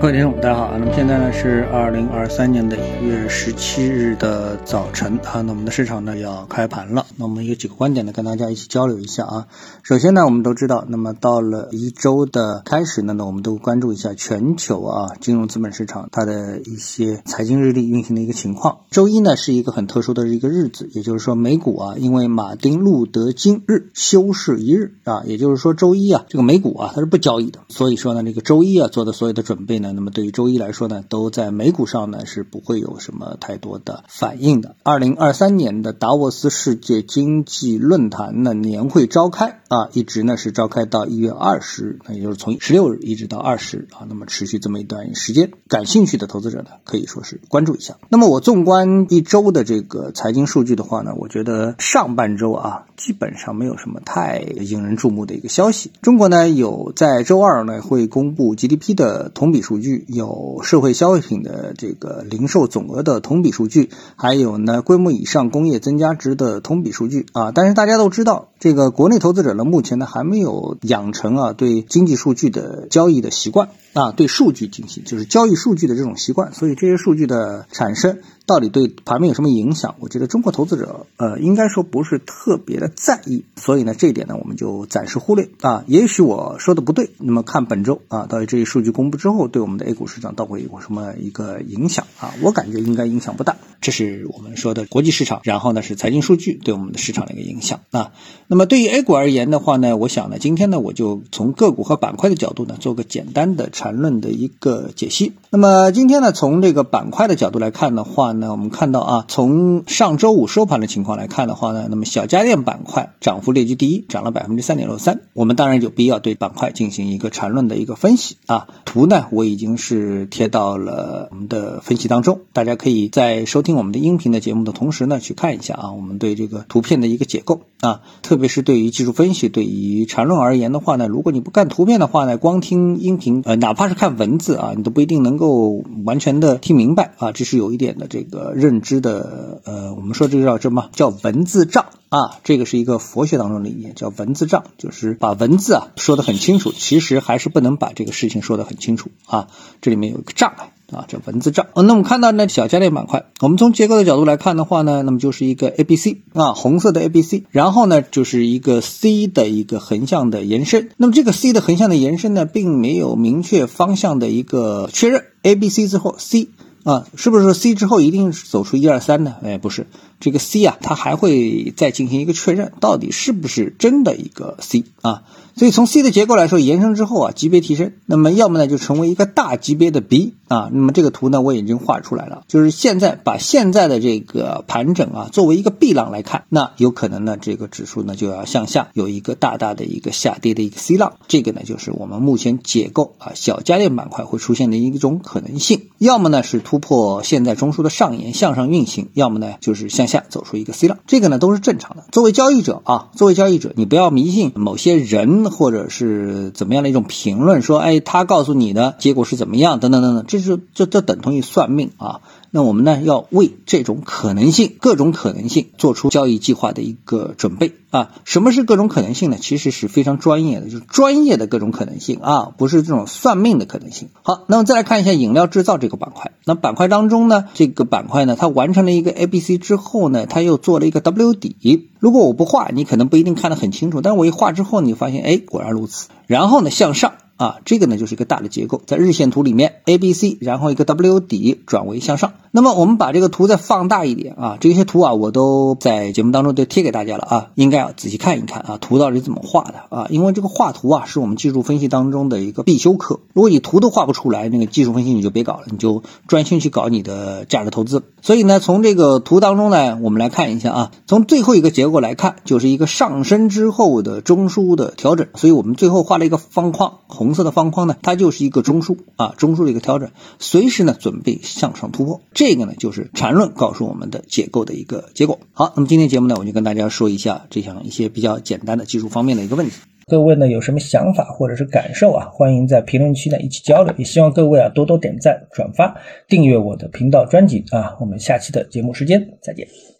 各位听众，大家好啊！那么现在呢是二零二三年的一月十七日的早晨啊，那我们的市场呢要开盘了。那我们有几个观点呢，跟大家一起交流一下啊。首先呢，我们都知道，那么到了一周的开始呢，那我们都关注一下全球啊金融资本市场它的一些财经日历运行的一个情况。周一呢是一个很特殊的一个日子，也就是说美股啊，因为马丁路德金日休市一日啊，也就是说周一啊这个美股啊它是不交易的，所以说呢这个周一啊做的所有的准备呢。那么对于周一来说呢，都在美股上呢是不会有什么太多的反应的。二零二三年的达沃斯世界经济论坛呢年会召开啊，一直呢是召开到一月二十日，那也就是从十六日一直到二十啊，那么持续这么一段时间。感兴趣的投资者呢，可以说是关注一下。那么我纵观一周的这个财经数据的话呢，我觉得上半周啊，基本上没有什么太引人注目的一个消息。中国呢有在周二呢会公布 GDP 的同比数。数据有社会消费品的这个零售总额的同比数据，还有呢规模以上工业增加值的同比数据啊。但是大家都知道，这个国内投资者目前呢还没有养成啊对经济数据的交易的习惯啊，对数据进行就是交易数据的这种习惯，所以这些数据的产生。到底对盘面有什么影响？我觉得中国投资者呃，应该说不是特别的在意，所以呢，这一点呢，我们就暂时忽略啊。也许我说的不对，那么看本周啊，到底这些数据公布之后，对我们的 A 股市场到底有什么一个影响啊？我感觉应该影响不大。这是我们说的国际市场，然后呢是财经数据对我们的市场的一个影响啊。那么对于 A 股而言的话呢，我想呢，今天呢，我就从个股和板块的角度呢，做个简单的缠论的一个解析。那么今天呢，从这个板块的角度来看的话呢，那我们看到啊，从上周五收盘的情况来看的话呢，那么小家电板块涨幅列居第一，涨了百分之三点六三。我们当然有必要对板块进行一个缠论的一个分析啊。图呢，我已经是贴到了我们的分析当中，大家可以在收听我们的音频的节目的同时呢，去看一下啊，我们对这个图片的一个解构啊，特别是对于技术分析、对于缠论而言的话呢，如果你不看图片的话呢，光听音频，呃，哪怕是看文字啊，你都不一定能够完全的听明白啊，这是有一点的这这个认。知的呃，我们说这个叫什么叫文字障啊？这个是一个佛学当中的理念，叫文字障，就是把文字啊说得很清楚，其实还是不能把这个事情说得很清楚啊。这里面有一个障碍啊，叫文字障。那我们看到呢，小家电板块，我们从结构的角度来看的话呢，那么就是一个 A B C 啊，红色的 A B C，然后呢就是一个 C 的一个横向的延伸。那么这个 C 的横向的延伸呢，并没有明确方向的一个确认，A B C 之后 C。啊，是不是 C 之后一定走出一二三呢？哎，不是，这个 C 啊，它还会再进行一个确认，到底是不是真的一个 C 啊？所以从 C 的结构来说，延伸之后啊，级别提升，那么要么呢就成为一个大级别的 B 啊。那么这个图呢我已经画出来了，就是现在把现在的这个盘整啊作为一个 B 浪来看，那有可能呢这个指数呢就要向下有一个大大的一个下跌的一个 C 浪，这个呢就是我们目前解构啊小家电板块会出现的一种可能性，要么呢是突破现在中枢的上沿向上运行，要么呢就是向下走出一个 C 浪，这个呢都是正常的。作为交易者啊，作为交易者，你不要迷信某些人。或者是怎么样的一种评论，说，哎，他告诉你的结果是怎么样，等等等等，这是这这等同于算命啊。那我们呢，要为这种可能性、各种可能性做出交易计划的一个准备啊。什么是各种可能性呢？其实是非常专业的，就是专业的各种可能性啊，不是这种算命的可能性。好，那么再来看一下饮料制造这个板块。那板块当中呢，这个板块呢，它完成了一个 A、B、C 之后呢，它又做了一个 W 底。如果我不画，你可能不一定看得很清楚。但我一画之后，你发现，哎，果然如此。然后呢，向上。啊，这个呢就是一个大的结构，在日线图里面，A、B、C，然后一个 W 底转为向上。那么我们把这个图再放大一点啊，这些图啊我都在节目当中都贴给大家了啊，应该要仔细看一看啊，图到底怎么画的啊？因为这个画图啊是我们技术分析当中的一个必修课。如果你图都画不出来，那个技术分析你就别搞了，你就专心去搞你的价值投资。所以呢，从这个图当中呢，我们来看一下啊，从最后一个结构来看，就是一个上升之后的中枢的调整。所以我们最后画了一个方框红。红色的方框呢，它就是一个中枢啊，中枢的一个调整，随时呢准备向上突破。这个呢就是缠论告诉我们的结构的一个结果。好，那么今天节目呢，我就跟大家说一下这样一些比较简单的技术方面的一个问题。各位呢有什么想法或者是感受啊，欢迎在评论区呢一起交流。也希望各位啊多多点赞、转发、订阅我的频道专辑啊。我们下期的节目时间再见。